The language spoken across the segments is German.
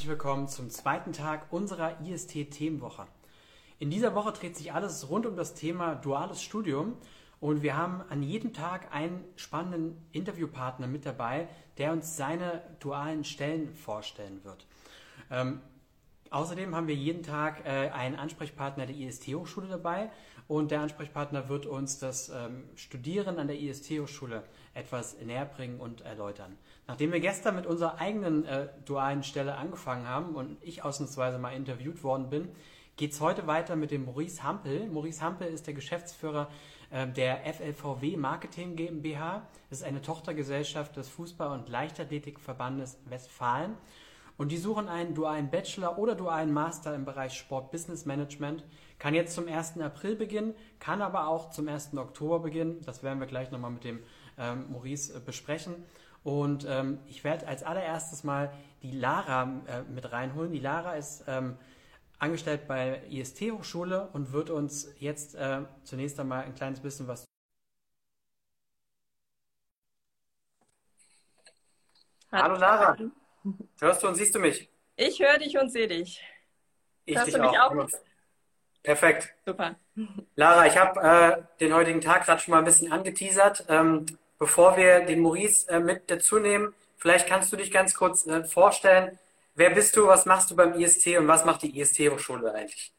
herzlich willkommen zum zweiten Tag unserer IST-Themenwoche. In dieser Woche dreht sich alles rund um das Thema duales Studium und wir haben an jedem Tag einen spannenden Interviewpartner mit dabei, der uns seine dualen Stellen vorstellen wird. Ähm, außerdem haben wir jeden Tag äh, einen Ansprechpartner der IST-Hochschule dabei und der Ansprechpartner wird uns das ähm, Studieren an der IST-Hochschule etwas näher bringen und erläutern. Nachdem wir gestern mit unserer eigenen äh, dualen Stelle angefangen haben und ich ausnahmsweise mal interviewt worden bin, geht es heute weiter mit dem Maurice Hampel. Maurice Hampel ist der Geschäftsführer äh, der FLVW Marketing GmbH. Das ist eine Tochtergesellschaft des Fußball- und Leichtathletikverbandes Westfalen. Und die suchen einen dualen Bachelor oder dualen Master im Bereich Sport Business Management. Kann jetzt zum 1. April beginnen, kann aber auch zum 1. Oktober beginnen. Das werden wir gleich nochmal mit dem ähm, Maurice äh, besprechen. Und ähm, ich werde als allererstes mal die Lara äh, mit reinholen. Die Lara ist ähm, angestellt bei IST Hochschule und wird uns jetzt äh, zunächst einmal ein kleines bisschen was. Hallo Lara, hörst du und siehst du mich? Ich höre dich und sehe dich. Ich Hörst dich du mich auch? auch? Perfekt. Super. Lara, ich habe äh, den heutigen Tag gerade schon mal ein bisschen angeteasert. Ähm, Bevor wir den Maurice äh, mit dazu nehmen, vielleicht kannst du dich ganz kurz äh, vorstellen. Wer bist du, was machst du beim IST und was macht die IST-Hochschule eigentlich?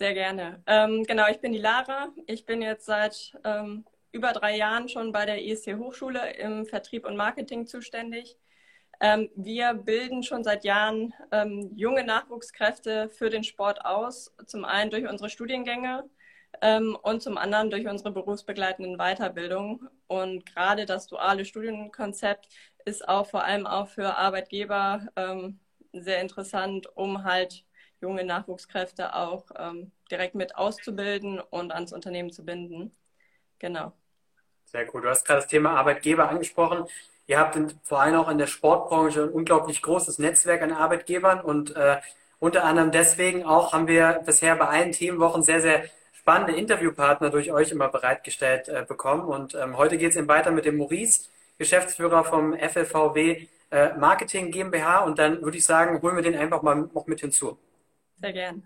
Sehr gerne. Ähm, genau, ich bin die Lara. Ich bin jetzt seit ähm, über drei Jahren schon bei der IST-Hochschule im Vertrieb und Marketing zuständig. Ähm, wir bilden schon seit Jahren ähm, junge Nachwuchskräfte für den Sport aus. Zum einen durch unsere Studiengänge, ähm, und zum anderen durch unsere berufsbegleitenden Weiterbildungen. Und gerade das duale Studienkonzept ist auch vor allem auch für Arbeitgeber ähm, sehr interessant, um halt junge Nachwuchskräfte auch ähm, direkt mit auszubilden und ans Unternehmen zu binden. Genau. Sehr gut. Du hast gerade das Thema Arbeitgeber angesprochen. Ihr habt in, vor allem auch in der Sportbranche ein unglaublich großes Netzwerk an Arbeitgebern und äh, unter anderem deswegen auch haben wir bisher bei allen Themenwochen sehr, sehr spannende Interviewpartner durch euch immer bereitgestellt äh, bekommen. Und ähm, heute geht es eben weiter mit dem Maurice, Geschäftsführer vom FLVW äh, Marketing GmbH. Und dann würde ich sagen, holen wir den einfach mal noch mit hinzu. Sehr gern.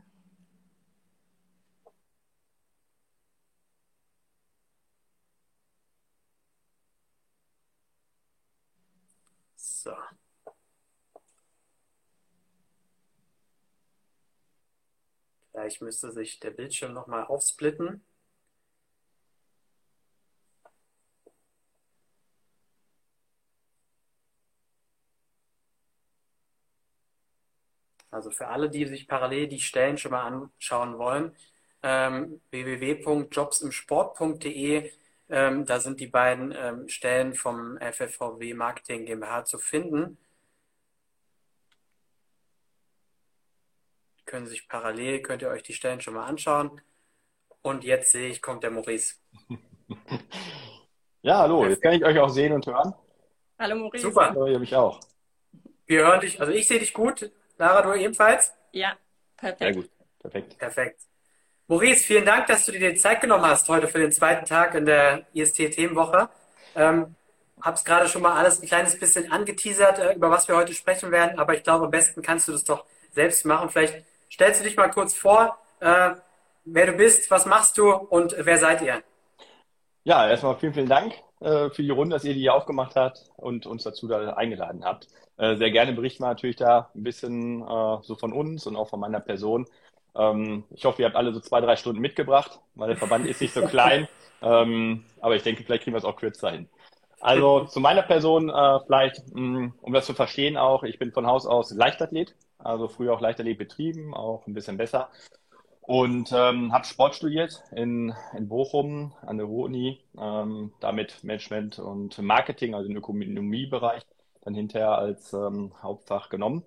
Gleich müsste sich der Bildschirm nochmal aufsplitten. Also für alle, die sich parallel die Stellen schon mal anschauen wollen, ähm, www.jobsimsport.de, ähm, da sind die beiden ähm, Stellen vom FFVW Marketing GmbH zu finden. Können sich parallel, könnt ihr euch die Stellen schon mal anschauen. Und jetzt sehe ich, kommt der Maurice. ja, hallo, jetzt kann ich euch auch sehen und hören. Hallo Maurice. Super. Hallo, ihr mich auch. Wir hören dich, also ich sehe dich gut. Lara, du ebenfalls? Ja, perfekt. Sehr gut, perfekt. Perfekt. Maurice, vielen Dank, dass du dir die Zeit genommen hast heute für den zweiten Tag in der IST-Themenwoche. Ähm, hab's gerade schon mal alles ein kleines bisschen angeteasert, äh, über was wir heute sprechen werden, aber ich glaube, am besten kannst du das doch selbst machen. Vielleicht Stellst du dich mal kurz vor, äh, wer du bist, was machst du und wer seid ihr? Ja, erstmal vielen, vielen Dank äh, für die Runde, dass ihr die hier aufgemacht habt und uns dazu da eingeladen habt. Äh, sehr gerne berichten wir natürlich da ein bisschen äh, so von uns und auch von meiner Person. Ähm, ich hoffe, ihr habt alle so zwei, drei Stunden mitgebracht, weil der Verband ist nicht so klein. Ähm, aber ich denke, vielleicht kriegen wir es auch kürzer hin. Also zu meiner Person äh, vielleicht, mh, mm, um das zu verstehen auch, ich bin von Haus aus Leichtathlet, also früher auch Leichtathlet betrieben, auch ein bisschen besser. Und ähm, habe Sport studiert in, in Bochum an der Ruhr-Uni, ähm, damit Management und Marketing, also im Ökonomiebereich, dann hinterher als ähm, Hauptfach genommen.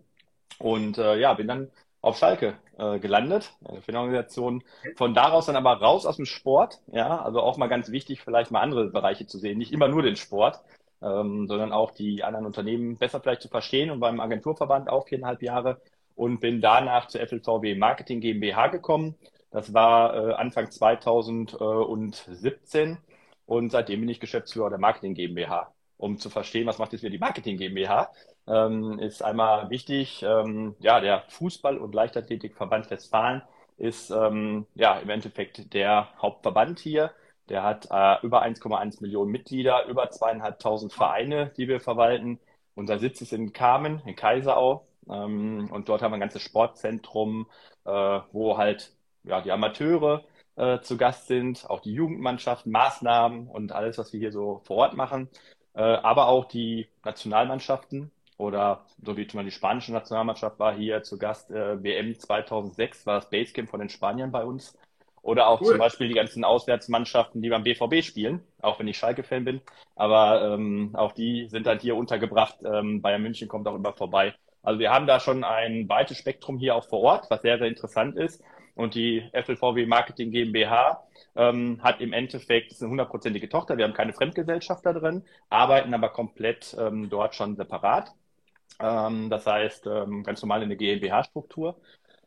Und äh, ja, bin dann auf Schalke äh, gelandet, eine Organisation. Von daraus dann aber raus aus dem Sport, ja, also auch mal ganz wichtig, vielleicht mal andere Bereiche zu sehen, nicht immer nur den Sport, ähm, sondern auch die anderen Unternehmen besser vielleicht zu verstehen und beim Agenturverband auch viereinhalb Jahre und bin danach zur FLVW Marketing GmbH gekommen. Das war äh, Anfang 2017 und seitdem bin ich Geschäftsführer der Marketing GmbH. Um zu verstehen, was macht jetzt wieder die Marketing GmbH, ähm, ist einmal wichtig. Ähm, ja, der Fußball- und Leichtathletikverband Westfalen ist ähm, ja im Endeffekt der Hauptverband hier. Der hat äh, über 1,1 Millionen Mitglieder, über zweieinhalbtausend Vereine, die wir verwalten. Unser Sitz ist in Kamen, in Kaiserau. Ähm, und dort haben wir ein ganzes Sportzentrum, äh, wo halt ja, die Amateure äh, zu Gast sind, auch die Jugendmannschaften, Maßnahmen und alles, was wir hier so vor Ort machen. Äh, aber auch die Nationalmannschaften oder so wie zum Beispiel die spanische Nationalmannschaft war hier zu Gast, äh, WM 2006 war das Basecamp von den Spaniern bei uns. Oder auch cool. zum Beispiel die ganzen Auswärtsmannschaften, die beim BVB spielen, auch wenn ich Schalke-Fan bin. Aber ähm, auch die sind dann hier untergebracht. Ähm, Bayern München kommt auch immer vorbei. Also wir haben da schon ein weites Spektrum hier auch vor Ort, was sehr, sehr interessant ist. Und die FLVW Marketing GmbH ähm, hat im Endeffekt eine hundertprozentige Tochter. Wir haben keine Fremdgesellschaft da drin, arbeiten aber komplett ähm, dort schon separat. Ähm, das heißt, ähm, ganz normal in der GmbH-Struktur.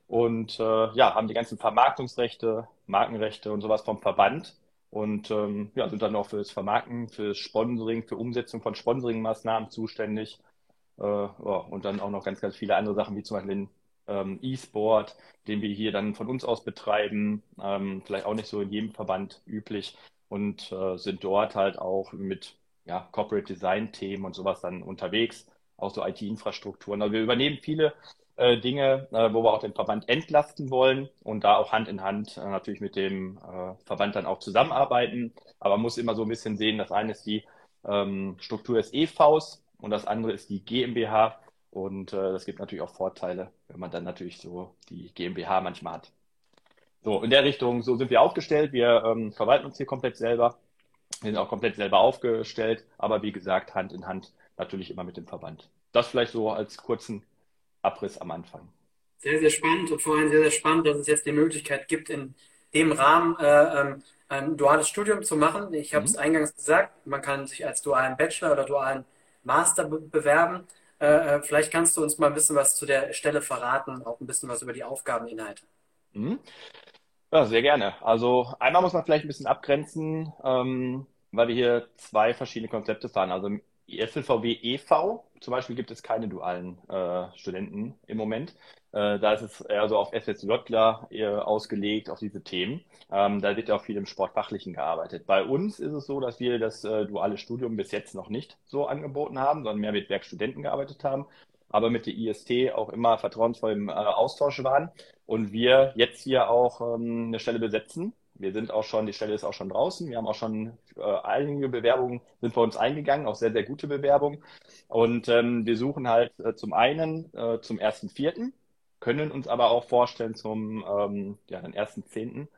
Und äh, ja, haben die ganzen Vermarktungsrechte, Markenrechte und sowas vom Verband und ähm, ja, sind dann auch fürs Vermarkten, fürs Sponsoring, für Umsetzung von Sponsoring-Maßnahmen zuständig. Äh, ja, und dann auch noch ganz, ganz viele andere Sachen, wie zum Beispiel den ähm, E-Sport, den wir hier dann von uns aus betreiben, ähm, vielleicht auch nicht so in jedem Verband üblich und äh, sind dort halt auch mit ja, Corporate Design Themen und sowas dann unterwegs, auch so IT-Infrastrukturen. Also wir übernehmen viele äh, Dinge, äh, wo wir auch den Verband entlasten wollen und da auch Hand in Hand äh, natürlich mit dem äh, Verband dann auch zusammenarbeiten. Aber man muss immer so ein bisschen sehen, das eine ist die ähm, Struktur des EVs und das andere ist die GmbH. Und äh, das gibt natürlich auch Vorteile, wenn man dann natürlich so die GmbH manchmal hat. So, in der Richtung, so sind wir aufgestellt. Wir ähm, verwalten uns hier komplett selber. Wir sind auch komplett selber aufgestellt, aber wie gesagt, Hand in Hand natürlich immer mit dem Verband. Das vielleicht so als kurzen Abriss am Anfang. Sehr, sehr spannend und vor allem sehr, sehr spannend, dass es jetzt die Möglichkeit gibt, in dem Rahmen äh, ähm, ein duales Studium zu machen. Ich habe es mhm. eingangs gesagt, man kann sich als dualen Bachelor oder dualen Master be bewerben. Äh, äh, vielleicht kannst du uns mal ein bisschen was zu der Stelle verraten, auch ein bisschen was über die Aufgabeninhalte. Mhm. Ja, sehr gerne. Also einmal muss man vielleicht ein bisschen abgrenzen, ähm, weil wir hier zwei verschiedene Konzepte fahren. Also SLVW e.V. zum Beispiel gibt es keine dualen äh, Studenten im Moment. Äh, da ist es eher so auf FSJler äh, ausgelegt, auf diese Themen. Ähm, da wird ja auch viel im Sportfachlichen gearbeitet. Bei uns ist es so, dass wir das äh, duale Studium bis jetzt noch nicht so angeboten haben, sondern mehr mit Werkstudenten gearbeitet haben, aber mit der IST auch immer vertrauensvoll im äh, Austausch waren und wir jetzt hier auch ähm, eine Stelle besetzen wir sind auch schon, die Stelle ist auch schon draußen. Wir haben auch schon äh, einige Bewerbungen sind bei uns eingegangen, auch sehr, sehr gute Bewerbungen. Und ähm, wir suchen halt äh, zum einen äh, zum ersten Vierten, können uns aber auch vorstellen zum ähm, ja, ersten Zehnten.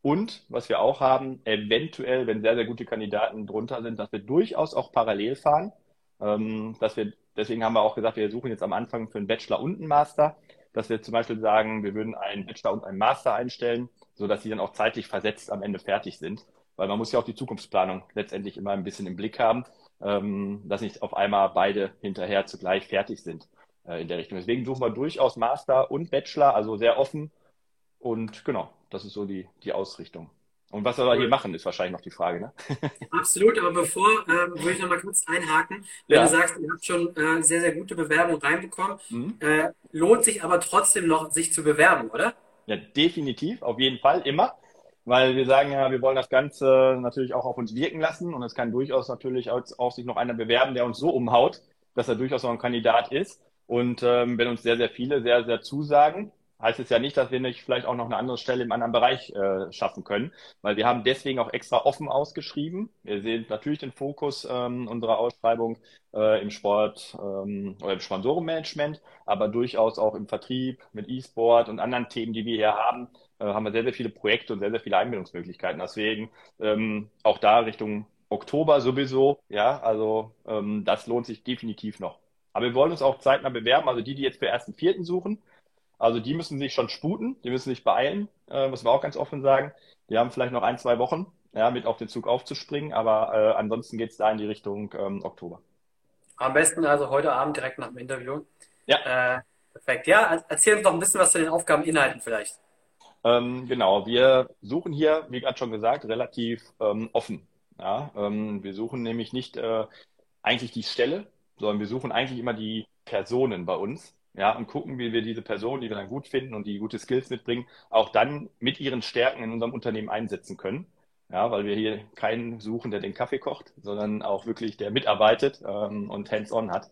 Und was wir auch haben, eventuell, wenn sehr, sehr gute Kandidaten drunter sind, dass wir durchaus auch parallel fahren. Ähm, dass wir, deswegen haben wir auch gesagt, wir suchen jetzt am Anfang für einen Bachelor und einen Master, dass wir zum Beispiel sagen, wir würden einen Bachelor und einen Master einstellen so dass sie dann auch zeitlich versetzt am Ende fertig sind. Weil man muss ja auch die Zukunftsplanung letztendlich immer ein bisschen im Blick haben, ähm, dass nicht auf einmal beide hinterher zugleich fertig sind äh, in der Richtung. Deswegen suchen wir durchaus Master und Bachelor, also sehr offen. Und genau, das ist so die, die Ausrichtung. Und was wir cool. hier machen, ist wahrscheinlich noch die Frage. Ne? Absolut, aber bevor ähm, würde ich noch mal kurz einhaken. Wenn ja. du sagst, ihr habt schon äh, sehr, sehr gute Bewerbungen reinbekommen, mhm. äh, lohnt sich aber trotzdem noch, sich zu bewerben, oder? Ja, definitiv, auf jeden Fall, immer. Weil wir sagen ja, wir wollen das Ganze natürlich auch auf uns wirken lassen und es kann durchaus natürlich auch, sich noch einer bewerben, der uns so umhaut, dass er durchaus noch ein Kandidat ist. Und ähm, wenn uns sehr, sehr viele sehr, sehr zusagen, heißt es ja nicht, dass wir nicht vielleicht auch noch eine andere Stelle im anderen Bereich äh, schaffen können, weil wir haben deswegen auch extra offen ausgeschrieben. Wir sehen natürlich den Fokus ähm, unserer Ausschreibung äh, im Sport ähm, oder im Sponsorenmanagement, aber durchaus auch im Vertrieb mit E-Sport und anderen Themen, die wir hier haben, äh, haben wir sehr, sehr viele Projekte und sehr, sehr viele Einbindungsmöglichkeiten. Deswegen ähm, auch da Richtung Oktober sowieso, ja, also ähm, das lohnt sich definitiv noch. Aber wir wollen uns auch zeitnah bewerben, also die, die jetzt für ersten Vierten suchen, also die müssen sich schon sputen, die müssen sich beeilen, äh, muss man auch ganz offen sagen. Die haben vielleicht noch ein, zwei Wochen, ja, mit auf den Zug aufzuspringen, aber äh, ansonsten geht es da in die Richtung ähm, Oktober. Am besten also heute Abend direkt nach dem Interview. Ja. Äh, perfekt. Ja, erzähl uns doch ein bisschen was zu den Aufgabeninhalten vielleicht. Ähm, genau, wir suchen hier, wie gerade schon gesagt, relativ ähm, offen. Ja, ähm, wir suchen nämlich nicht äh, eigentlich die Stelle, sondern wir suchen eigentlich immer die Personen bei uns, ja, und gucken, wie wir diese Personen, die wir dann gut finden und die gute Skills mitbringen, auch dann mit ihren Stärken in unserem Unternehmen einsetzen können. Ja, weil wir hier keinen suchen, der den Kaffee kocht, sondern auch wirklich der mitarbeitet ähm, und hands-on hat.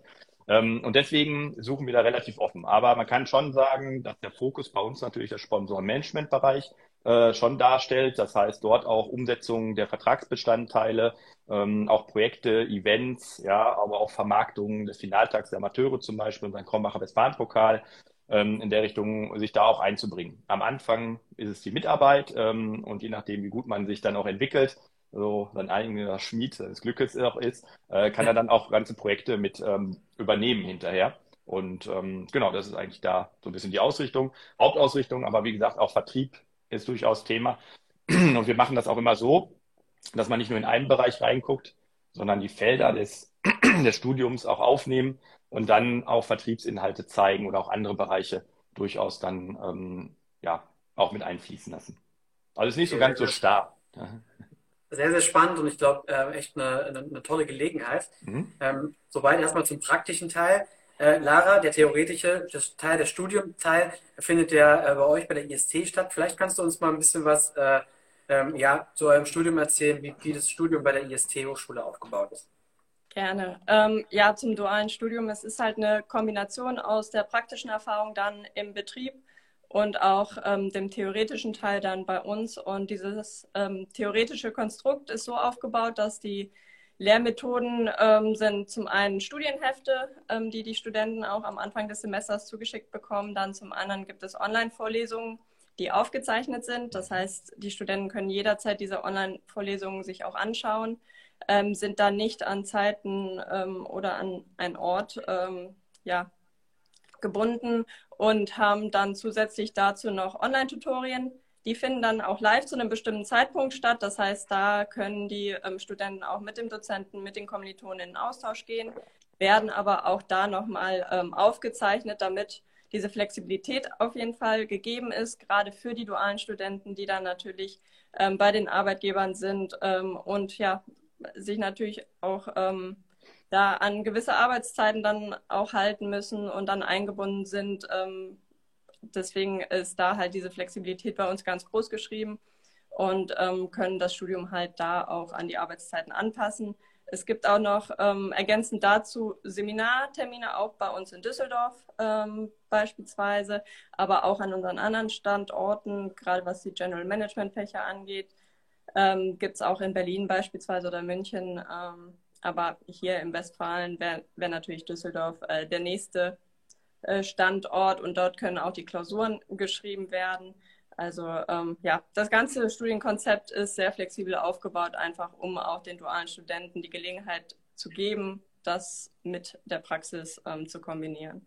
Ähm, und deswegen suchen wir da relativ offen. Aber man kann schon sagen, dass der Fokus bei uns natürlich der Sponsoren-Management-Bereich äh, schon darstellt. Das heißt, dort auch Umsetzung der Vertragsbestandteile, ähm, auch Projekte, Events, ja, aber auch Vermarktung des Finaltags der Amateure zum Beispiel, unseren Krombacher Westfalenpokal, ähm, in der Richtung sich da auch einzubringen. Am Anfang ist es die Mitarbeit ähm, und je nachdem, wie gut man sich dann auch entwickelt, so sein eigener Schmied des Glückes auch ist, äh, kann er dann auch ganze Projekte mit ähm, übernehmen hinterher. Und ähm, genau, das ist eigentlich da so ein bisschen die Ausrichtung, Hauptausrichtung, aber wie gesagt, auch Vertrieb ist durchaus Thema. Und wir machen das auch immer so, dass man nicht nur in einen Bereich reinguckt, sondern die Felder des, des Studiums auch aufnehmen und dann auch Vertriebsinhalte zeigen oder auch andere Bereiche durchaus dann ähm, ja auch mit einfließen lassen. Also es ist nicht so ganz so starr. Sehr, sehr spannend und ich glaube äh, echt eine, eine, eine, tolle Gelegenheit. Mhm. Ähm, soweit erstmal zum praktischen Teil. Äh, Lara, der theoretische das Teil, der Studiumteil, findet ja äh, bei euch bei der IST statt. Vielleicht kannst du uns mal ein bisschen was äh, ähm, ja, zu eurem Studium erzählen, wie, wie das Studium bei der IST-Hochschule aufgebaut ist. Gerne. Ähm, ja, zum dualen Studium. Es ist halt eine Kombination aus der praktischen Erfahrung dann im Betrieb und auch ähm, dem theoretischen Teil dann bei uns. Und dieses ähm, theoretische Konstrukt ist so aufgebaut, dass die Lehrmethoden ähm, sind zum einen Studienhefte, ähm, die die Studenten auch am Anfang des Semesters zugeschickt bekommen. Dann zum anderen gibt es Online-Vorlesungen, die aufgezeichnet sind. Das heißt, die Studenten können jederzeit diese Online-Vorlesungen sich auch anschauen, ähm, sind dann nicht an Zeiten ähm, oder an einen Ort ähm, ja, gebunden und haben dann zusätzlich dazu noch Online-Tutorien die finden dann auch live zu einem bestimmten Zeitpunkt statt. Das heißt, da können die ähm, Studenten auch mit dem Dozenten, mit den Kommilitonen in Austausch gehen, werden aber auch da nochmal ähm, aufgezeichnet, damit diese Flexibilität auf jeden Fall gegeben ist, gerade für die dualen Studenten, die dann natürlich ähm, bei den Arbeitgebern sind ähm, und ja, sich natürlich auch ähm, da an gewisse Arbeitszeiten dann auch halten müssen und dann eingebunden sind, ähm, deswegen ist da halt diese Flexibilität bei uns ganz groß geschrieben und ähm, können das Studium halt da auch an die Arbeitszeiten anpassen. Es gibt auch noch ähm, ergänzend dazu Seminartermine auch bei uns in Düsseldorf ähm, beispielsweise, aber auch an unseren anderen Standorten, gerade was die General Management Fächer angeht. Ähm, gibt es auch in Berlin beispielsweise oder München. Ähm, aber hier im Westfalen wäre wär natürlich Düsseldorf äh, der nächste Standort und dort können auch die Klausuren geschrieben werden. Also ähm, ja, das ganze Studienkonzept ist sehr flexibel aufgebaut, einfach um auch den dualen Studenten die Gelegenheit zu geben, das mit der Praxis ähm, zu kombinieren.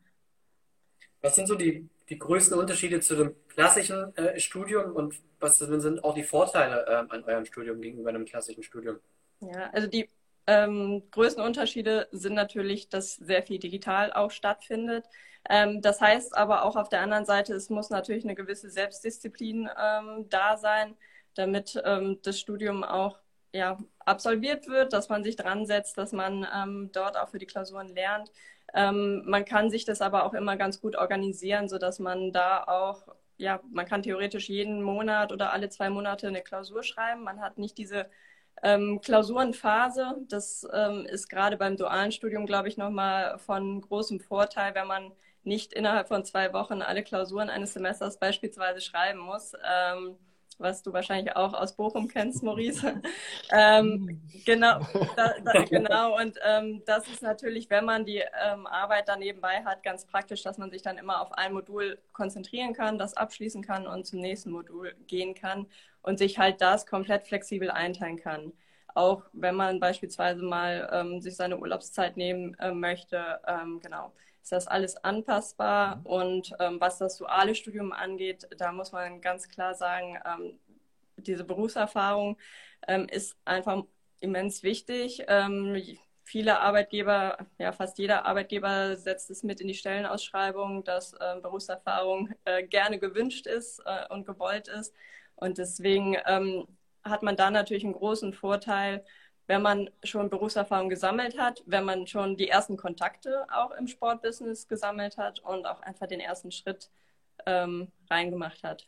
Was sind so die, die größten Unterschiede zu dem klassischen äh, Studium und was sind auch die Vorteile äh, an eurem Studium gegenüber einem klassischen Studium? Ja, also die ähm, größten Unterschiede sind natürlich, dass sehr viel digital auch stattfindet. Ähm, das heißt aber auch auf der anderen Seite, es muss natürlich eine gewisse Selbstdisziplin ähm, da sein, damit ähm, das Studium auch ja, absolviert wird, dass man sich dran setzt, dass man ähm, dort auch für die Klausuren lernt. Ähm, man kann sich das aber auch immer ganz gut organisieren, sodass man da auch ja, man kann theoretisch jeden Monat oder alle zwei Monate eine Klausur schreiben. Man hat nicht diese ähm, Klausurenphase. Das ähm, ist gerade beim dualen Studium, glaube ich, nochmal von großem Vorteil, wenn man nicht innerhalb von zwei Wochen alle Klausuren eines Semesters beispielsweise schreiben muss, ähm, was du wahrscheinlich auch aus Bochum kennst, Maurice. ähm, genau, da, da, genau. Und ähm, das ist natürlich, wenn man die ähm, Arbeit dann nebenbei hat, ganz praktisch, dass man sich dann immer auf ein Modul konzentrieren kann, das abschließen kann und zum nächsten Modul gehen kann und sich halt das komplett flexibel einteilen kann auch wenn man beispielsweise mal ähm, sich seine Urlaubszeit nehmen äh, möchte, ähm, genau ist das alles anpassbar. Mhm. Und ähm, was das duale Studium angeht, da muss man ganz klar sagen, ähm, diese Berufserfahrung ähm, ist einfach immens wichtig. Ähm, viele Arbeitgeber, ja fast jeder Arbeitgeber setzt es mit in die Stellenausschreibung, dass äh, Berufserfahrung äh, gerne gewünscht ist äh, und gewollt ist. Und deswegen ähm, hat man da natürlich einen großen Vorteil, wenn man schon Berufserfahrung gesammelt hat, wenn man schon die ersten Kontakte auch im Sportbusiness gesammelt hat und auch einfach den ersten Schritt ähm, reingemacht hat.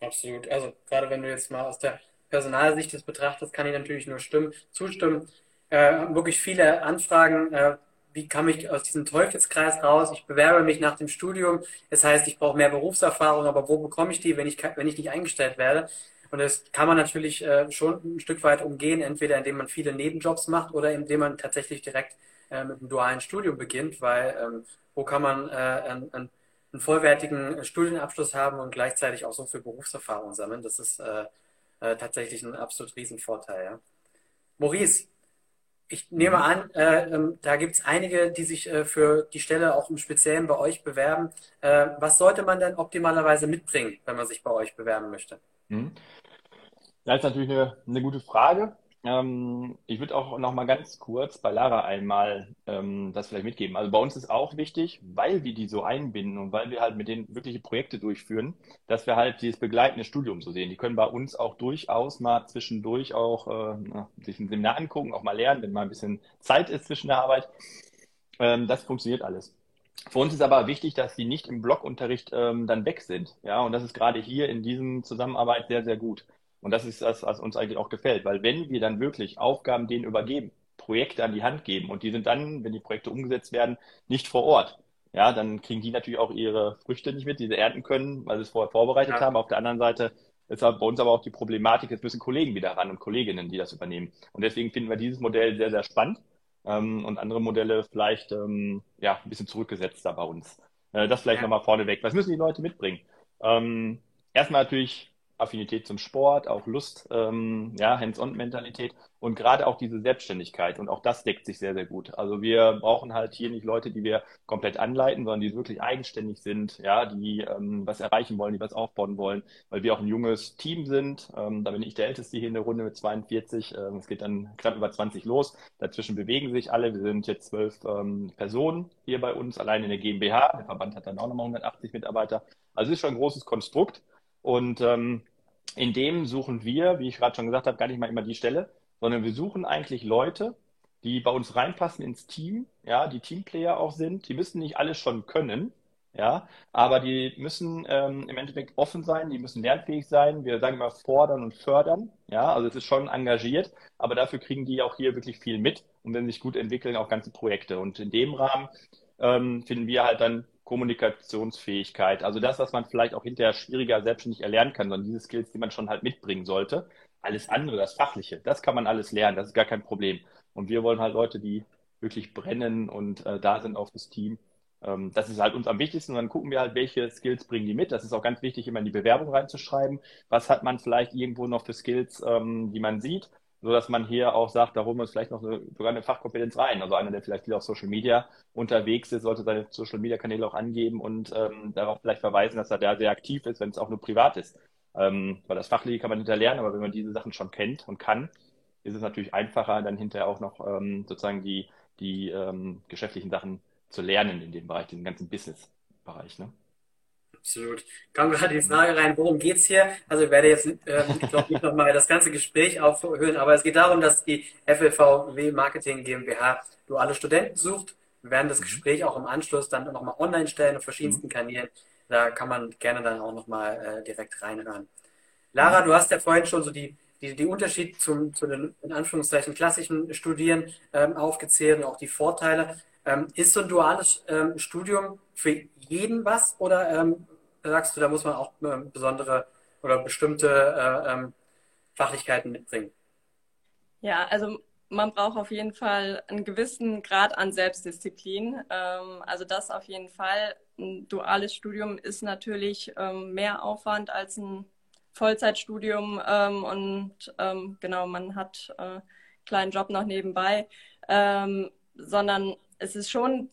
Absolut. Also gerade wenn du jetzt mal aus der Personalsicht das betrachtest, kann ich natürlich nur stimmen, zustimmen. Äh, wirklich viele Anfragen, äh, wie komme ich aus diesem Teufelskreis raus? Ich bewerbe mich nach dem Studium. Das heißt, ich brauche mehr Berufserfahrung, aber wo bekomme ich die, wenn ich, wenn ich nicht eingestellt werde? Und das kann man natürlich äh, schon ein Stück weit umgehen, entweder indem man viele Nebenjobs macht oder indem man tatsächlich direkt äh, mit einem dualen Studium beginnt, weil ähm, wo kann man äh, einen, vollwertigen Studienabschluss haben und gleichzeitig auch so viel Berufserfahrung sammeln? Das ist tatsächlich ein absolut Riesenvorteil. Maurice, ich nehme an, äh, ähm, da gibt es einige, die sich äh, für die Stelle auch im Speziellen bei euch bewerben. Äh, was sollte man denn optimalerweise mitbringen, wenn man sich bei euch bewerben möchte? Mhm. Das ist natürlich eine, eine gute Frage. Ähm, ich würde auch noch mal ganz kurz bei Lara einmal ähm, das vielleicht mitgeben. Also bei uns ist auch wichtig, weil wir die so einbinden und weil wir halt mit denen wirkliche Projekte durchführen, dass wir halt dieses begleitende Studium so sehen. Die können bei uns auch durchaus mal zwischendurch auch äh, sich ein Seminar angucken, auch mal lernen, wenn mal ein bisschen Zeit ist zwischen der Arbeit. Ähm, das funktioniert alles. Für uns ist aber wichtig, dass die nicht im Blockunterricht ähm, dann weg sind. Ja, und das ist gerade hier in diesem Zusammenarbeit sehr, sehr gut. Und das ist das, was uns eigentlich auch gefällt, weil wenn wir dann wirklich Aufgaben denen übergeben, Projekte an die Hand geben und die sind dann, wenn die Projekte umgesetzt werden, nicht vor Ort, ja, dann kriegen die natürlich auch ihre Früchte nicht mit, die sie ernten können, weil sie es vorher vorbereitet ja. haben. Auf der anderen Seite ist bei uns aber auch die Problematik, jetzt müssen Kollegen wieder ran und Kolleginnen, die das übernehmen. Und deswegen finden wir dieses Modell sehr, sehr spannend ähm, und andere Modelle vielleicht ähm, ja, ein bisschen zurückgesetzter bei uns. Äh, das vielleicht ja. nochmal vorneweg. Was müssen die Leute mitbringen? Ähm, erstmal natürlich Affinität zum Sport, auch Lust, ähm, ja, Hands-on-Mentalität und gerade auch diese Selbstständigkeit. Und auch das deckt sich sehr, sehr gut. Also wir brauchen halt hier nicht Leute, die wir komplett anleiten, sondern die wirklich eigenständig sind, ja, die ähm, was erreichen wollen, die was aufbauen wollen, weil wir auch ein junges Team sind. Ähm, da bin ich der Älteste hier in der Runde mit 42. Ähm, es geht dann knapp über 20 los. Dazwischen bewegen sich alle. Wir sind jetzt zwölf ähm, Personen hier bei uns, allein in der GmbH. Der Verband hat dann auch nochmal 180 Mitarbeiter. Also es ist schon ein großes Konstrukt. Und ähm, in dem suchen wir, wie ich gerade schon gesagt habe, gar nicht mal immer die Stelle, sondern wir suchen eigentlich Leute, die bei uns reinpassen ins Team, ja, die Teamplayer auch sind. Die müssen nicht alles schon können, ja, aber die müssen ähm, im Endeffekt offen sein, die müssen lernfähig sein. Wir sagen immer fordern und fördern, ja, also es ist schon engagiert, aber dafür kriegen die auch hier wirklich viel mit und wenn sie sich gut entwickeln, auch ganze Projekte. Und in dem Rahmen ähm, finden wir halt dann Kommunikationsfähigkeit. Also das, was man vielleicht auch hinterher schwieriger selbstständig erlernen kann, sondern diese Skills, die man schon halt mitbringen sollte. Alles andere, das Fachliche, das kann man alles lernen, das ist gar kein Problem. Und wir wollen halt Leute, die wirklich brennen und äh, da sind auf das Team. Ähm, das ist halt uns am wichtigsten. Und dann gucken wir halt, welche Skills bringen die mit. Das ist auch ganz wichtig, immer in die Bewerbung reinzuschreiben. Was hat man vielleicht irgendwo noch für Skills, ähm, die man sieht? So dass man hier auch sagt, da holen wir uns vielleicht noch eine, sogar eine Fachkompetenz rein. Also einer, der vielleicht viel auf Social Media unterwegs ist, sollte seine Social Media Kanäle auch angeben und ähm, darauf vielleicht verweisen, dass er da sehr aktiv ist, wenn es auch nur privat ist. Ähm, weil das Fachliche kann man hinterlernen, aber wenn man diese Sachen schon kennt und kann, ist es natürlich einfacher, dann hinterher auch noch ähm, sozusagen die, die ähm, geschäftlichen Sachen zu lernen in dem Bereich, den ganzen Business-Bereich. Ne? Absolut. Kam gerade die Frage rein, worum geht's hier? Also ich werde jetzt, äh, ich glaube, nicht nochmal das ganze Gespräch aufhören, aber es geht darum, dass die FLVW Marketing GmbH duale Studenten sucht. Wir werden das mhm. Gespräch auch im Anschluss dann nochmal online stellen auf verschiedensten mhm. Kanälen. Da kann man gerne dann auch nochmal äh, direkt reinhören. Lara, du hast ja vorhin schon so die, die, die Unterschied zum, zu den, in Anführungszeichen, klassischen Studieren ähm, aufgezählt und auch die Vorteile. Ähm, ist so ein duales ähm, Studium für jeden was oder ähm, sagst du, da muss man auch ähm, besondere oder bestimmte äh, ähm, Fachlichkeiten mitbringen? Ja, also man braucht auf jeden Fall einen gewissen Grad an Selbstdisziplin. Ähm, also das auf jeden Fall. Ein duales Studium ist natürlich mehr Aufwand als ein Vollzeitstudium und genau, man hat einen äh, kleinen Job noch nebenbei, sondern es ist schon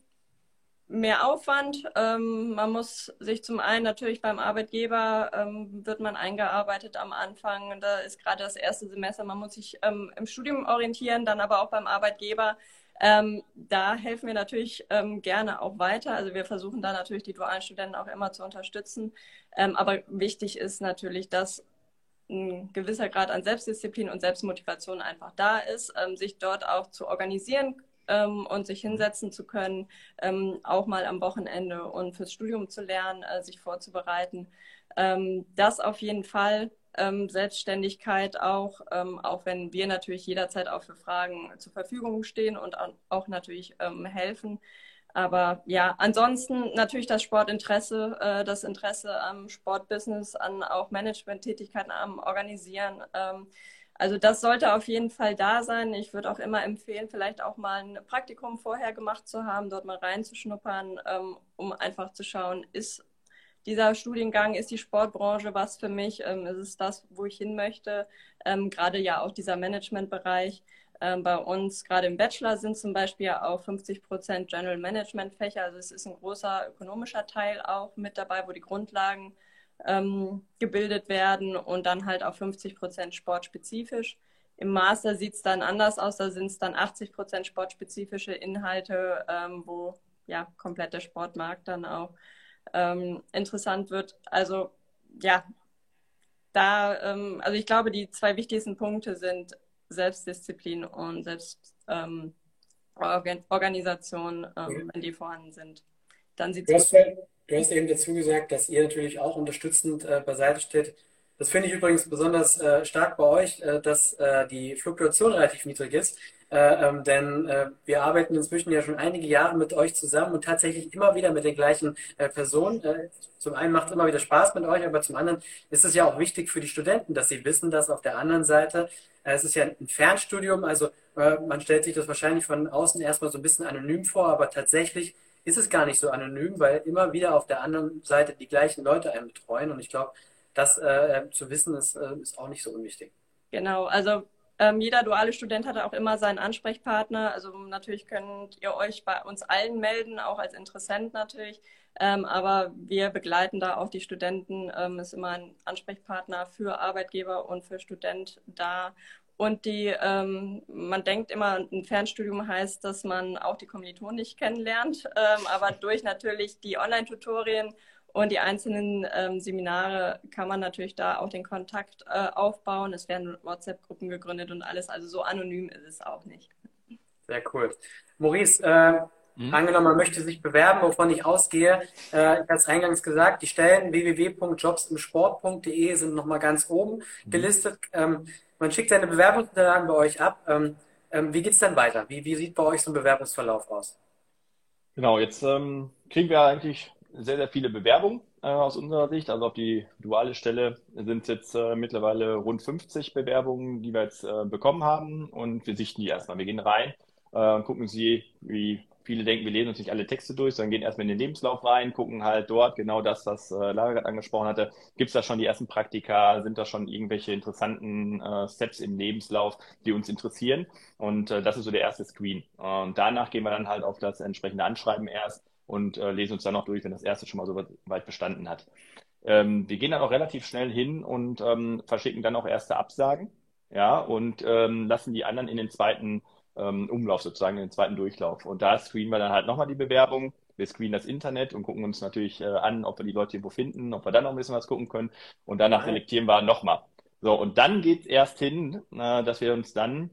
mehr Aufwand. Ähm, man muss sich zum einen natürlich beim Arbeitgeber ähm, wird man eingearbeitet am Anfang. Da ist gerade das erste Semester. Man muss sich ähm, im Studium orientieren, dann aber auch beim Arbeitgeber. Ähm, da helfen wir natürlich ähm, gerne auch weiter. Also wir versuchen da natürlich die dualen Studenten auch immer zu unterstützen. Ähm, aber wichtig ist natürlich, dass ein gewisser Grad an Selbstdisziplin und Selbstmotivation einfach da ist, sich dort auch zu organisieren ähm, und sich hinsetzen zu können, ähm, auch mal am Wochenende und fürs Studium zu lernen, äh, sich vorzubereiten. Ähm, das auf jeden Fall. Ähm, Selbstständigkeit auch, ähm, auch wenn wir natürlich jederzeit auch für Fragen zur Verfügung stehen und auch natürlich helfen. Aber ja, ansonsten natürlich das Sportinteresse, äh, das Interesse am Sportbusiness, an auch Managementtätigkeiten, am Organisieren. Ähm, also das sollte auf jeden Fall da sein. Ich würde auch immer empfehlen, vielleicht auch mal ein Praktikum vorher gemacht zu haben, dort mal reinzuschnuppern, ähm, um einfach zu schauen, ist dieser Studiengang, ist die Sportbranche was für mich? Ähm, ist es das, wo ich hin möchte? Ähm, gerade ja auch dieser Managementbereich. Ähm, bei uns gerade im Bachelor sind zum Beispiel auch 50 Prozent General Management Fächer. Also es ist ein großer ökonomischer Teil auch mit dabei, wo die Grundlagen ähm, gebildet werden und dann halt auch 50 Prozent sportspezifisch. Im Master sieht es dann anders aus, da sind es dann 80 Prozent sportspezifische Inhalte, ähm, wo ja komplett der Sportmarkt dann auch ähm, interessant wird. Also ja, da, ähm, also ich glaube, die zwei wichtigsten Punkte sind Selbstdisziplin und Selbstorganisation, ähm, ähm, wenn die vorhanden sind. Dann sieht es Du hast eben dazu gesagt, dass ihr natürlich auch unterstützend äh, beiseite steht. Das finde ich übrigens besonders äh, stark bei euch, äh, dass äh, die Fluktuation relativ niedrig ist. Äh, ähm, denn äh, wir arbeiten inzwischen ja schon einige Jahre mit euch zusammen und tatsächlich immer wieder mit den gleichen Personen. zum einen macht es immer wieder Spaß mit euch, aber zum anderen ist es ja auch wichtig für die Studenten, dass sie wissen, dass auf der anderen Seite, es ist ja ein Fernstudium, also man stellt sich das wahrscheinlich von außen erstmal so ein bisschen anonym vor, aber tatsächlich ist es gar nicht so anonym, weil immer wieder auf der anderen Seite die gleichen Leute einen betreuen. Und ich glaube, das äh, zu wissen, ist, äh, ist auch nicht so unwichtig. Genau, also ähm, jeder duale Student hat auch immer seinen Ansprechpartner. Also natürlich könnt ihr euch bei uns allen melden, auch als Interessent natürlich. Ähm, aber wir begleiten da auch die Studenten. Ähm, ist immer ein Ansprechpartner für Arbeitgeber und für Student da und die, ähm, man denkt immer, ein Fernstudium heißt, dass man auch die Kommilitonen nicht kennenlernt, ähm, aber durch natürlich die Online-Tutorien und die einzelnen ähm, Seminare kann man natürlich da auch den Kontakt äh, aufbauen. Es werden WhatsApp-Gruppen gegründet und alles. Also so anonym ist es auch nicht. Sehr cool. Maurice, äh, mhm. angenommen, man möchte sich bewerben, wovon ich ausgehe. Äh, ich habe es eingangs gesagt, die Stellen www.jobsimsport.de sind nochmal ganz oben mhm. gelistet. Ähm, man schickt seine Bewerbungsunterlagen bei euch ab. Ähm, ähm, wie geht es dann weiter? Wie, wie, sieht bei euch so ein Bewerbungsverlauf aus? Genau, jetzt ähm, kriegen wir eigentlich sehr, sehr viele Bewerbungen äh, aus unserer Sicht. Also auf die duale Stelle sind es jetzt äh, mittlerweile rund 50 Bewerbungen, die wir jetzt äh, bekommen haben. Und wir sichten die erstmal. Wir gehen rein äh, und gucken sie, wie viele denken, wir lesen uns nicht alle Texte durch, sondern gehen erstmal in den Lebenslauf rein, gucken halt dort genau das, was äh, Lara gerade angesprochen hatte. Gibt es da schon die ersten Praktika? Sind da schon irgendwelche interessanten äh, Steps im Lebenslauf, die uns interessieren? Und äh, das ist so der erste Screen. Und danach gehen wir dann halt auf das entsprechende Anschreiben erst und äh, lesen uns dann noch durch, wenn das erste schon mal so weit bestanden hat. Ähm, wir gehen dann auch relativ schnell hin und ähm, verschicken dann auch erste Absagen, ja, und ähm, lassen die anderen in den zweiten ähm, Umlauf sozusagen, in den zweiten Durchlauf. Und da screenen wir dann halt nochmal die Bewerbung. Wir screenen das Internet und gucken uns natürlich äh, an, ob wir die Leute irgendwo finden, ob wir dann noch ein bisschen was gucken können. Und danach selektieren wir nochmal. So, und dann geht es erst hin, äh, dass wir uns dann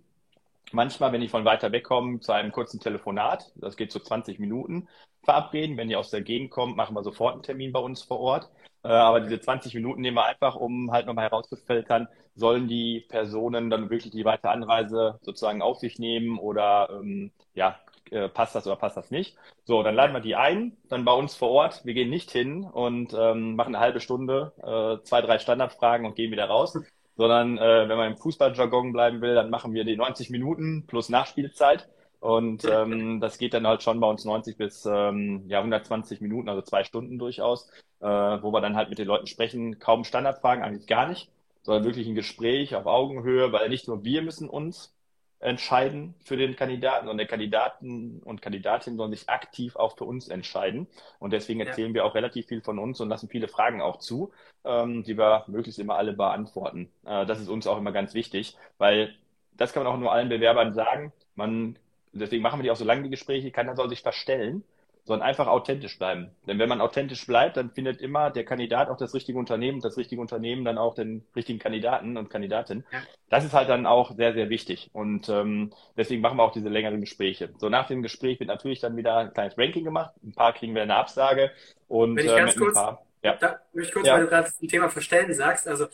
manchmal, wenn die von weiter weg kommen, zu einem kurzen Telefonat, das geht so 20 Minuten, verabreden. Wenn ihr aus der Gegend kommt, machen wir sofort einen Termin bei uns vor Ort. Äh, aber diese 20 Minuten nehmen wir einfach, um halt nochmal herauszufiltern, sollen die Personen dann wirklich die weitere Anreise sozusagen auf sich nehmen oder ähm, ja, äh, passt das oder passt das nicht. So, dann laden wir die ein, dann bei uns vor Ort. Wir gehen nicht hin und ähm, machen eine halbe Stunde, äh, zwei, drei Standardfragen und gehen wieder raus, sondern äh, wenn man im Fußballjargon bleiben will, dann machen wir die 90 Minuten plus Nachspielzeit. Und ähm, das geht dann halt schon bei uns 90 bis ähm, ja, 120 Minuten, also zwei Stunden durchaus, äh, wo wir dann halt mit den Leuten sprechen. Kaum Standardfragen, eigentlich gar nicht, sondern wirklich ein Gespräch auf Augenhöhe, weil nicht nur wir müssen uns entscheiden für den Kandidaten, sondern der Kandidaten und Kandidatin sollen sich aktiv auch für uns entscheiden. Und deswegen erzählen ja. wir auch relativ viel von uns und lassen viele Fragen auch zu, ähm, die wir möglichst immer alle beantworten. Äh, das ist uns auch immer ganz wichtig, weil das kann man auch nur allen Bewerbern sagen. Man deswegen machen wir die auch so lange, die Gespräche, keiner soll sich verstellen, sondern einfach authentisch bleiben. Denn wenn man authentisch bleibt, dann findet immer der Kandidat auch das richtige Unternehmen, das richtige Unternehmen dann auch den richtigen Kandidaten und Kandidatin. Ja. Das ist halt dann auch sehr, sehr wichtig. Und ähm, deswegen machen wir auch diese längeren Gespräche. So nach dem Gespräch wird natürlich dann wieder ein kleines Ranking gemacht. Ein paar kriegen wir eine Absage. Und, Wenn ich ganz äh, kurz, paar, ja. da, ich kurz, ja. weil du gerade das Thema Verstellen sagst, also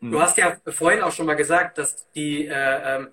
hm. du hast ja vorhin auch schon mal gesagt, dass die äh, ähm,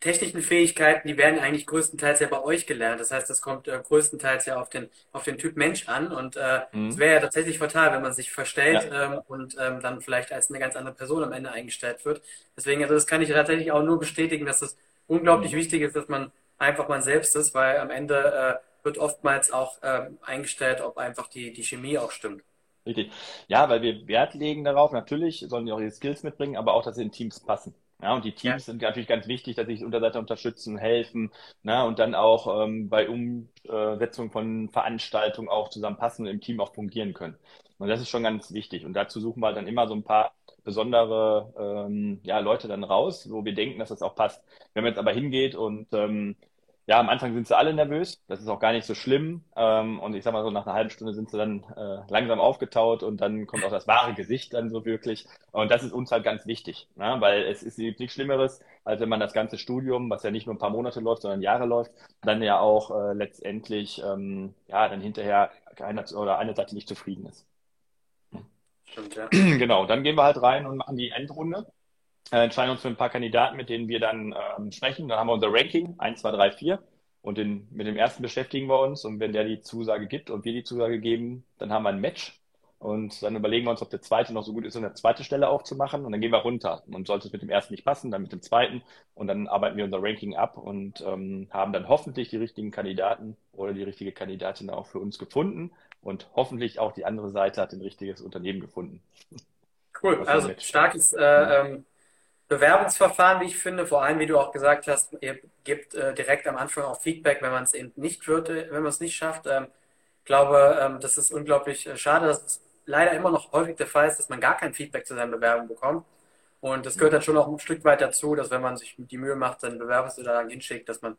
technischen Fähigkeiten, die werden eigentlich größtenteils ja bei euch gelernt. Das heißt, das kommt äh, größtenteils ja auf den, auf den Typ Mensch an. Und äh, mhm. es wäre ja tatsächlich fatal, wenn man sich verstellt ja. ähm, und ähm, dann vielleicht als eine ganz andere Person am Ende eingestellt wird. Deswegen, also das kann ich tatsächlich auch nur bestätigen, dass es unglaublich mhm. wichtig ist, dass man einfach man selbst ist, weil am Ende äh, wird oftmals auch äh, eingestellt, ob einfach die, die Chemie auch stimmt. Richtig. Ja, weil wir Wert legen darauf, natürlich sollen die auch ihre Skills mitbringen, aber auch, dass sie in Teams passen. Ja, und die Teams ja. sind natürlich ganz wichtig, dass sie sich untereinander unterstützen, helfen, ne, und dann auch ähm, bei Umsetzung von Veranstaltungen auch zusammenpassen und im Team auch fungieren können. Und das ist schon ganz wichtig. Und dazu suchen wir dann immer so ein paar besondere ähm, ja, Leute dann raus, wo wir denken, dass das auch passt. Wenn man jetzt aber hingeht und ähm, ja, am Anfang sind sie alle nervös. Das ist auch gar nicht so schlimm. Ähm, und ich sag mal so, nach einer halben Stunde sind sie dann äh, langsam aufgetaut und dann kommt auch das wahre Gesicht dann so wirklich. Und das ist uns halt ganz wichtig, ne? weil es ist nichts Schlimmeres, als wenn man das ganze Studium, was ja nicht nur ein paar Monate läuft, sondern Jahre läuft, dann ja auch äh, letztendlich, ähm, ja, dann hinterher einer oder eine Seite nicht zufrieden ist. Stimmt, ja. Genau, dann gehen wir halt rein und machen die Endrunde äh, entscheiden uns für ein paar Kandidaten, mit denen wir dann ähm, sprechen. Dann haben wir unser Ranking, 1, 2, 3, 4. Und den, mit dem ersten beschäftigen wir uns. Und wenn der die Zusage gibt und wir die Zusage geben, dann haben wir ein Match. Und dann überlegen wir uns, ob der zweite noch so gut ist, um eine zweite Stelle aufzumachen. Und dann gehen wir runter. Und sollte es mit dem ersten nicht passen, dann mit dem zweiten. Und dann arbeiten wir unser Ranking ab und ähm, haben dann hoffentlich die richtigen Kandidaten oder die richtige Kandidatin auch für uns gefunden. Und hoffentlich auch die andere Seite hat ein richtiges Unternehmen gefunden. Cool, also starkes äh, ähm, Bewerbungsverfahren, wie ich finde, vor allem, wie du auch gesagt hast, ihr gebt äh, direkt am Anfang auch Feedback, wenn man es eben nicht wird, äh, wenn man es nicht schafft. Ähm, ich glaube, ähm, das ist unglaublich äh, schade, dass es leider immer noch häufig der Fall ist, dass man gar kein Feedback zu seinen Bewerbungen bekommt. Und das gehört dann schon auch ein Stück weit dazu, dass wenn man sich die Mühe macht, seinen Bewerbungsunterlagen hinschickt, dass man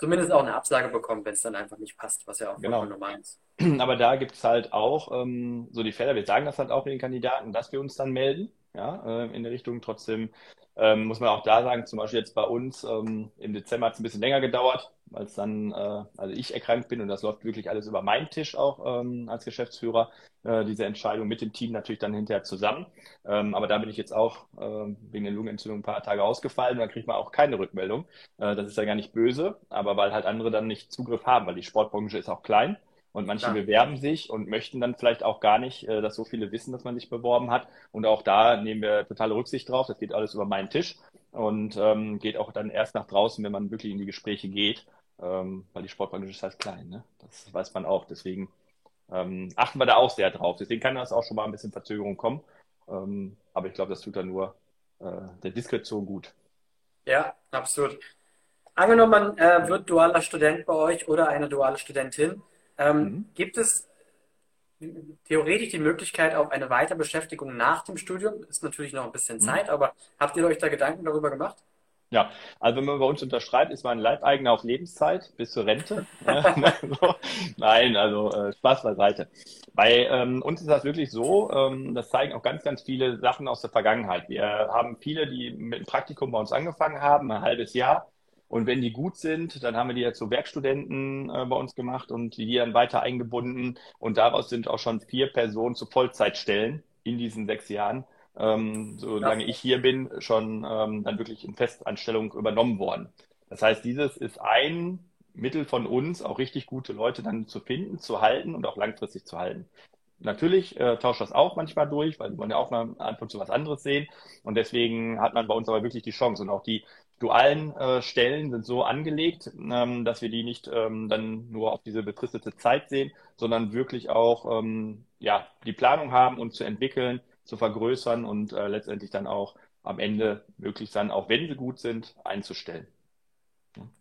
zumindest auch eine Absage bekommt, wenn es dann einfach nicht passt, was ja auch genau. normal ist. Aber da gibt es halt auch ähm, so die Fälle, wir sagen das halt auch den Kandidaten, dass wir uns dann melden ja, äh, in der Richtung. Trotzdem ähm, muss man auch da sagen, zum Beispiel jetzt bei uns ähm, im Dezember hat es ein bisschen länger gedauert, es dann, äh, also ich erkrankt bin und das läuft wirklich alles über meinen Tisch auch ähm, als Geschäftsführer, äh, diese Entscheidung mit dem Team natürlich dann hinterher zusammen. Ähm, aber da bin ich jetzt auch äh, wegen der Lungenentzündung ein paar Tage ausgefallen und dann kriegt man auch keine Rückmeldung. Äh, das ist ja gar nicht böse, aber weil halt andere dann nicht Zugriff haben, weil die Sportbranche ist auch klein. Und manche ja. bewerben sich und möchten dann vielleicht auch gar nicht, äh, dass so viele wissen, dass man sich beworben hat. Und auch da nehmen wir totale Rücksicht drauf. Das geht alles über meinen Tisch und ähm, geht auch dann erst nach draußen, wenn man wirklich in die Gespräche geht, ähm, weil die Sportbranche ist halt klein. Ne? Das weiß man auch. Deswegen ähm, achten wir da auch sehr drauf. Deswegen kann das auch schon mal ein bisschen Verzögerung kommen. Ähm, aber ich glaube, das tut dann nur äh, der Diskretion gut. Ja, absolut. Angenommen, man äh, wird dualer Student bei euch oder eine duale Studentin. Ähm, mhm. Gibt es theoretisch die Möglichkeit auf eine Weiterbeschäftigung nach dem Studium? Ist natürlich noch ein bisschen mhm. Zeit, aber habt ihr euch da Gedanken darüber gemacht? Ja, also wenn man bei uns unterschreibt, ist man Leibeigener auf Lebenszeit bis zur Rente. Nein, also äh, Spaß beiseite. Bei ähm, uns ist das wirklich so, ähm, das zeigen auch ganz, ganz viele Sachen aus der Vergangenheit. Wir haben viele, die mit dem Praktikum bei uns angefangen haben, ein halbes Jahr, und wenn die gut sind, dann haben wir die ja zu Werkstudenten äh, bei uns gemacht und die dann weiter eingebunden. Und daraus sind auch schon vier Personen zu Vollzeitstellen in diesen sechs Jahren, ähm, solange ja. ich hier bin, schon ähm, dann wirklich in Festanstellung übernommen worden. Das heißt, dieses ist ein Mittel von uns, auch richtig gute Leute dann zu finden, zu halten und auch langfristig zu halten. Natürlich äh, tauscht das auch manchmal durch, weil die wollen ja auch mal Anfang zu was anderes sehen. Und deswegen hat man bei uns aber wirklich die Chance. Und auch die dualen äh, Stellen sind so angelegt, ähm, dass wir die nicht ähm, dann nur auf diese befristete Zeit sehen, sondern wirklich auch ähm, ja, die Planung haben, uns zu entwickeln, zu vergrößern und äh, letztendlich dann auch am Ende möglichst dann, auch wenn sie gut sind, einzustellen.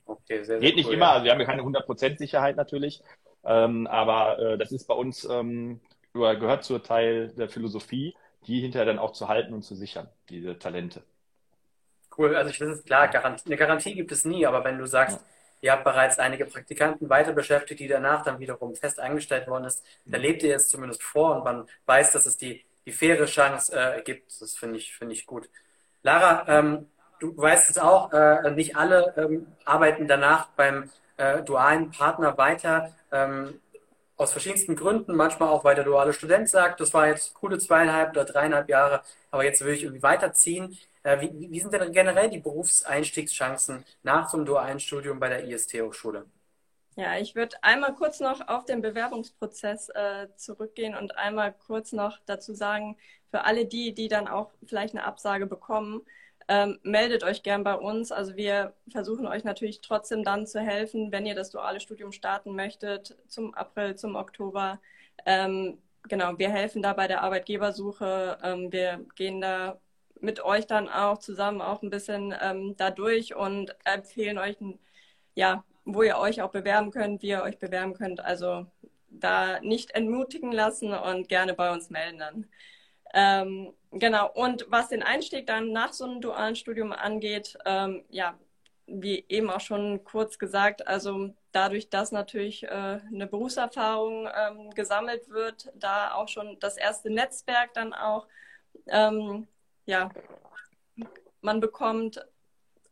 Okay, sehr, sehr Geht nicht cool, immer, ja. also wir haben ja keine 100% Sicherheit natürlich, ähm, aber äh, das ist bei uns, ähm, gehört zur Teil der Philosophie, die hinterher dann auch zu halten und zu sichern, diese Talente. Cool, also ich, das ist klar, Garantie, eine Garantie gibt es nie, aber wenn du sagst, ihr habt bereits einige Praktikanten weiter beschäftigt, die danach dann wiederum fest eingestellt worden ist. Da lebt ihr jetzt zumindest vor und man weiß, dass es die, die faire Chance äh, gibt. Das finde ich, finde ich gut. Lara, ähm, du weißt es auch, äh, nicht alle ähm, arbeiten danach beim äh, dualen Partner weiter. Ähm, aus verschiedensten Gründen, manchmal auch, weil der duale Student sagt, das war jetzt coole zweieinhalb oder dreieinhalb Jahre, aber jetzt will ich irgendwie weiterziehen. Äh, wie, wie, sind denn generell die Berufseinstiegschancen nach einem dualen Studium bei der IST-Hochschule? Ja, ich würde einmal kurz noch auf den Bewerbungsprozess äh, zurückgehen und einmal kurz noch dazu sagen, für alle die, die dann auch vielleicht eine Absage bekommen, ähm, meldet euch gern bei uns. Also wir versuchen euch natürlich trotzdem dann zu helfen, wenn ihr das duale Studium starten möchtet, zum April, zum Oktober. Ähm, genau, wir helfen da bei der Arbeitgebersuche. Ähm, wir gehen da mit euch dann auch zusammen auch ein bisschen ähm, da durch und empfehlen euch, ja, wo ihr euch auch bewerben könnt, wie ihr euch bewerben könnt. Also da nicht entmutigen lassen und gerne bei uns melden dann. Ähm, genau, und was den Einstieg dann nach so einem dualen Studium angeht, ähm, ja, wie eben auch schon kurz gesagt, also dadurch, dass natürlich äh, eine Berufserfahrung ähm, gesammelt wird, da auch schon das erste Netzwerk dann auch, ähm, ja, man bekommt,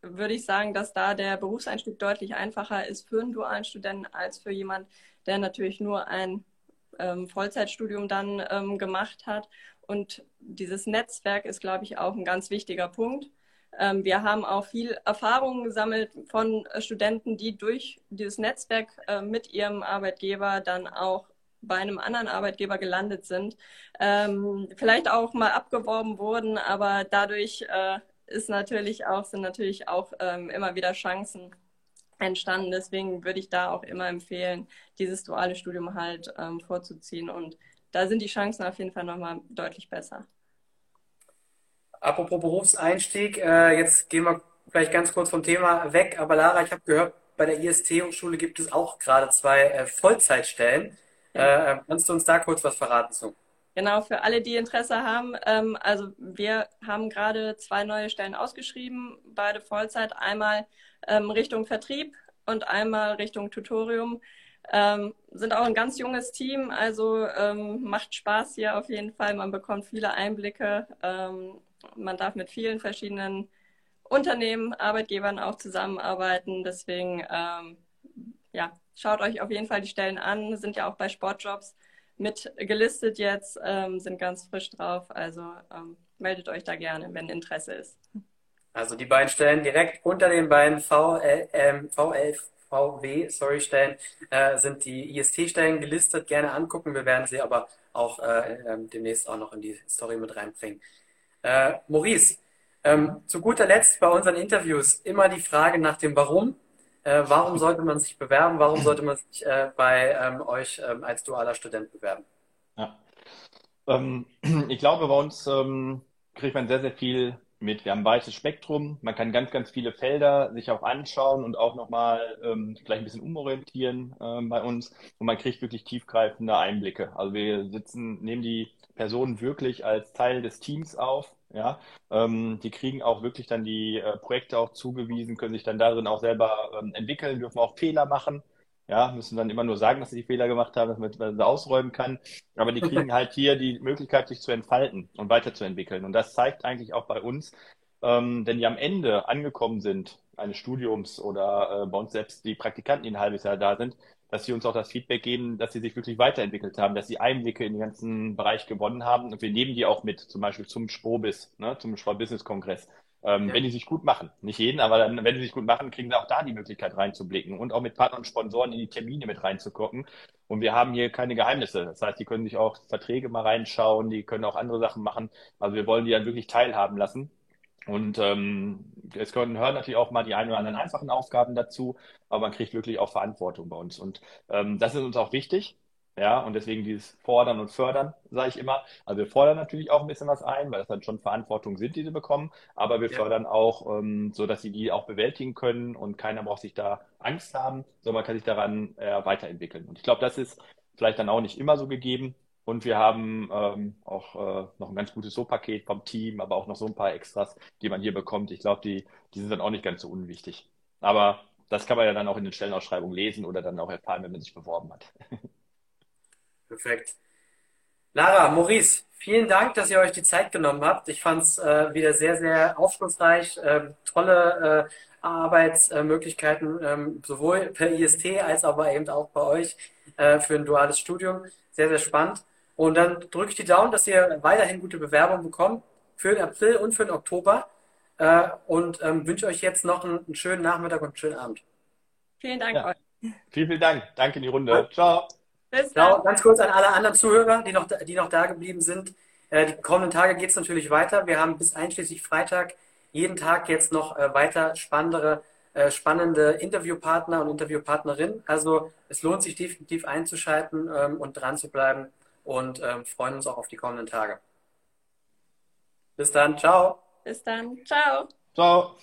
würde ich sagen, dass da der Berufseinstieg deutlich einfacher ist für einen dualen Studenten als für jemand, der natürlich nur ein ähm, Vollzeitstudium dann ähm, gemacht hat und dieses Netzwerk ist, glaube ich, auch ein ganz wichtiger Punkt. Ähm, wir haben auch viel Erfahrung gesammelt von äh, Studenten, die durch dieses Netzwerk äh, mit ihrem Arbeitgeber dann auch bei einem anderen Arbeitgeber gelandet sind. Ähm, vielleicht auch mal abgeworben wurden, aber dadurch äh, ist natürlich auch, sind natürlich auch ähm, immer wieder Chancen entstanden. Deswegen würde ich da auch immer empfehlen, dieses duale Studium halt ähm, vorzuziehen und da sind die Chancen auf jeden Fall nochmal deutlich besser. Apropos Berufseinstieg, äh, jetzt gehen wir vielleicht ganz kurz vom Thema weg. Aber Lara, ich habe gehört, bei der IST-Hochschule gibt es auch gerade zwei äh, Vollzeitstellen. Äh, kannst du uns da kurz was verraten zu? Genau, für alle, die Interesse haben. Ähm, also wir haben gerade zwei neue Stellen ausgeschrieben, beide Vollzeit. Einmal ähm, Richtung Vertrieb und einmal Richtung Tutorium. Ähm, sind auch ein ganz junges Team, also ähm, macht Spaß hier auf jeden Fall. Man bekommt viele Einblicke. Ähm, man darf mit vielen verschiedenen Unternehmen, Arbeitgebern auch zusammenarbeiten. Deswegen, ähm, ja, schaut euch auf jeden Fall die Stellen an. Sind ja auch bei Sportjobs mit gelistet jetzt, ähm, sind ganz frisch drauf. Also ähm, meldet euch da gerne, wenn Interesse ist. Also die beiden Stellen direkt unter den beiden VL, ähm, V11 VW, sorry, Stellen äh, sind die IST-Stellen gelistet. Gerne angucken. Wir werden sie aber auch äh, äh, demnächst auch noch in die Story mit reinbringen. Äh, Maurice, ähm, zu guter Letzt bei unseren Interviews immer die Frage nach dem Warum. Äh, warum sollte man sich bewerben? Warum sollte man sich äh, bei ähm, euch ähm, als dualer Student bewerben? Ja. Ähm, ich glaube, bei uns ähm, kriegt man sehr, sehr viel mit. Wir haben ein weites Spektrum. Man kann ganz, ganz viele Felder sich auch anschauen und auch nochmal ähm, vielleicht ein bisschen umorientieren ähm, bei uns. Und man kriegt wirklich tiefgreifende Einblicke. Also wir sitzen, nehmen die Personen wirklich als Teil des Teams auf. Ja, ähm, die kriegen auch wirklich dann die äh, Projekte auch zugewiesen, können sich dann darin auch selber ähm, entwickeln, dürfen auch Fehler machen. Ja, müssen dann immer nur sagen, dass sie die Fehler gemacht haben, damit man sie ausräumen kann. Aber die kriegen halt hier die Möglichkeit, sich zu entfalten und weiterzuentwickeln. Und das zeigt eigentlich auch bei uns, ähm, wenn die am Ende angekommen sind, eines Studiums oder äh, bei uns selbst die Praktikanten, die ein halbes Jahr da sind, dass sie uns auch das Feedback geben, dass sie sich wirklich weiterentwickelt haben, dass sie Einblicke in den ganzen Bereich gewonnen haben. Und wir nehmen die auch mit, zum Beispiel zum Sprobis, ne, zum Sport Business Kongress. Ähm, ja. Wenn die sich gut machen. Nicht jeden, aber dann, wenn sie sich gut machen, kriegen sie auch da die Möglichkeit reinzublicken und auch mit Partnern und Sponsoren in die Termine mit reinzugucken. Und wir haben hier keine Geheimnisse. Das heißt, die können sich auch Verträge mal reinschauen, die können auch andere Sachen machen. Also wir wollen die dann wirklich teilhaben lassen. Und ähm, es können hören natürlich auch mal die ein oder anderen einfachen Aufgaben dazu, aber man kriegt wirklich auch Verantwortung bei uns. Und ähm, das ist uns auch wichtig. Ja, und deswegen dieses Fordern und Fördern, sage ich immer. Also wir fordern natürlich auch ein bisschen was ein, weil das dann schon Verantwortung sind, die sie bekommen, aber wir ja. fördern auch, ähm, so dass sie die auch bewältigen können und keiner braucht sich da Angst haben, sondern man kann sich daran äh, weiterentwickeln. Und ich glaube, das ist vielleicht dann auch nicht immer so gegeben. Und wir haben ähm, auch äh, noch ein ganz gutes So-Paket vom Team, aber auch noch so ein paar Extras, die man hier bekommt. Ich glaube, die, die sind dann auch nicht ganz so unwichtig. Aber das kann man ja dann auch in den Stellenausschreibungen lesen oder dann auch erfahren, wenn man sich beworben hat. Perfekt. Lara, Maurice, vielen Dank, dass ihr euch die Zeit genommen habt. Ich fand es äh, wieder sehr, sehr aufschlussreich. Äh, tolle äh, Arbeitsmöglichkeiten, ähm, sowohl per IST als aber eben auch bei euch äh, für ein duales Studium. Sehr, sehr spannend. Und dann drücke ich die Daumen, dass ihr weiterhin gute Bewerbungen bekommt für den April und für den Oktober. Äh, und ähm, wünsche euch jetzt noch einen, einen, schönen Nachmittag und einen schönen Abend. Vielen Dank ja. euch. Vielen, vielen Dank. Danke in die Runde. Ciao. Bis dann. Ciao. Ganz kurz an alle anderen Zuhörer, die noch, die noch da geblieben sind. Äh, die kommenden Tage geht es natürlich weiter. Wir haben bis einschließlich Freitag jeden Tag jetzt noch äh, weiter spannendere, spannende Interviewpartner und Interviewpartnerinnen. Also es lohnt sich definitiv einzuschalten ähm, und dran zu bleiben und ähm, freuen uns auch auf die kommenden Tage. Bis dann, ciao. Bis dann, ciao. Ciao.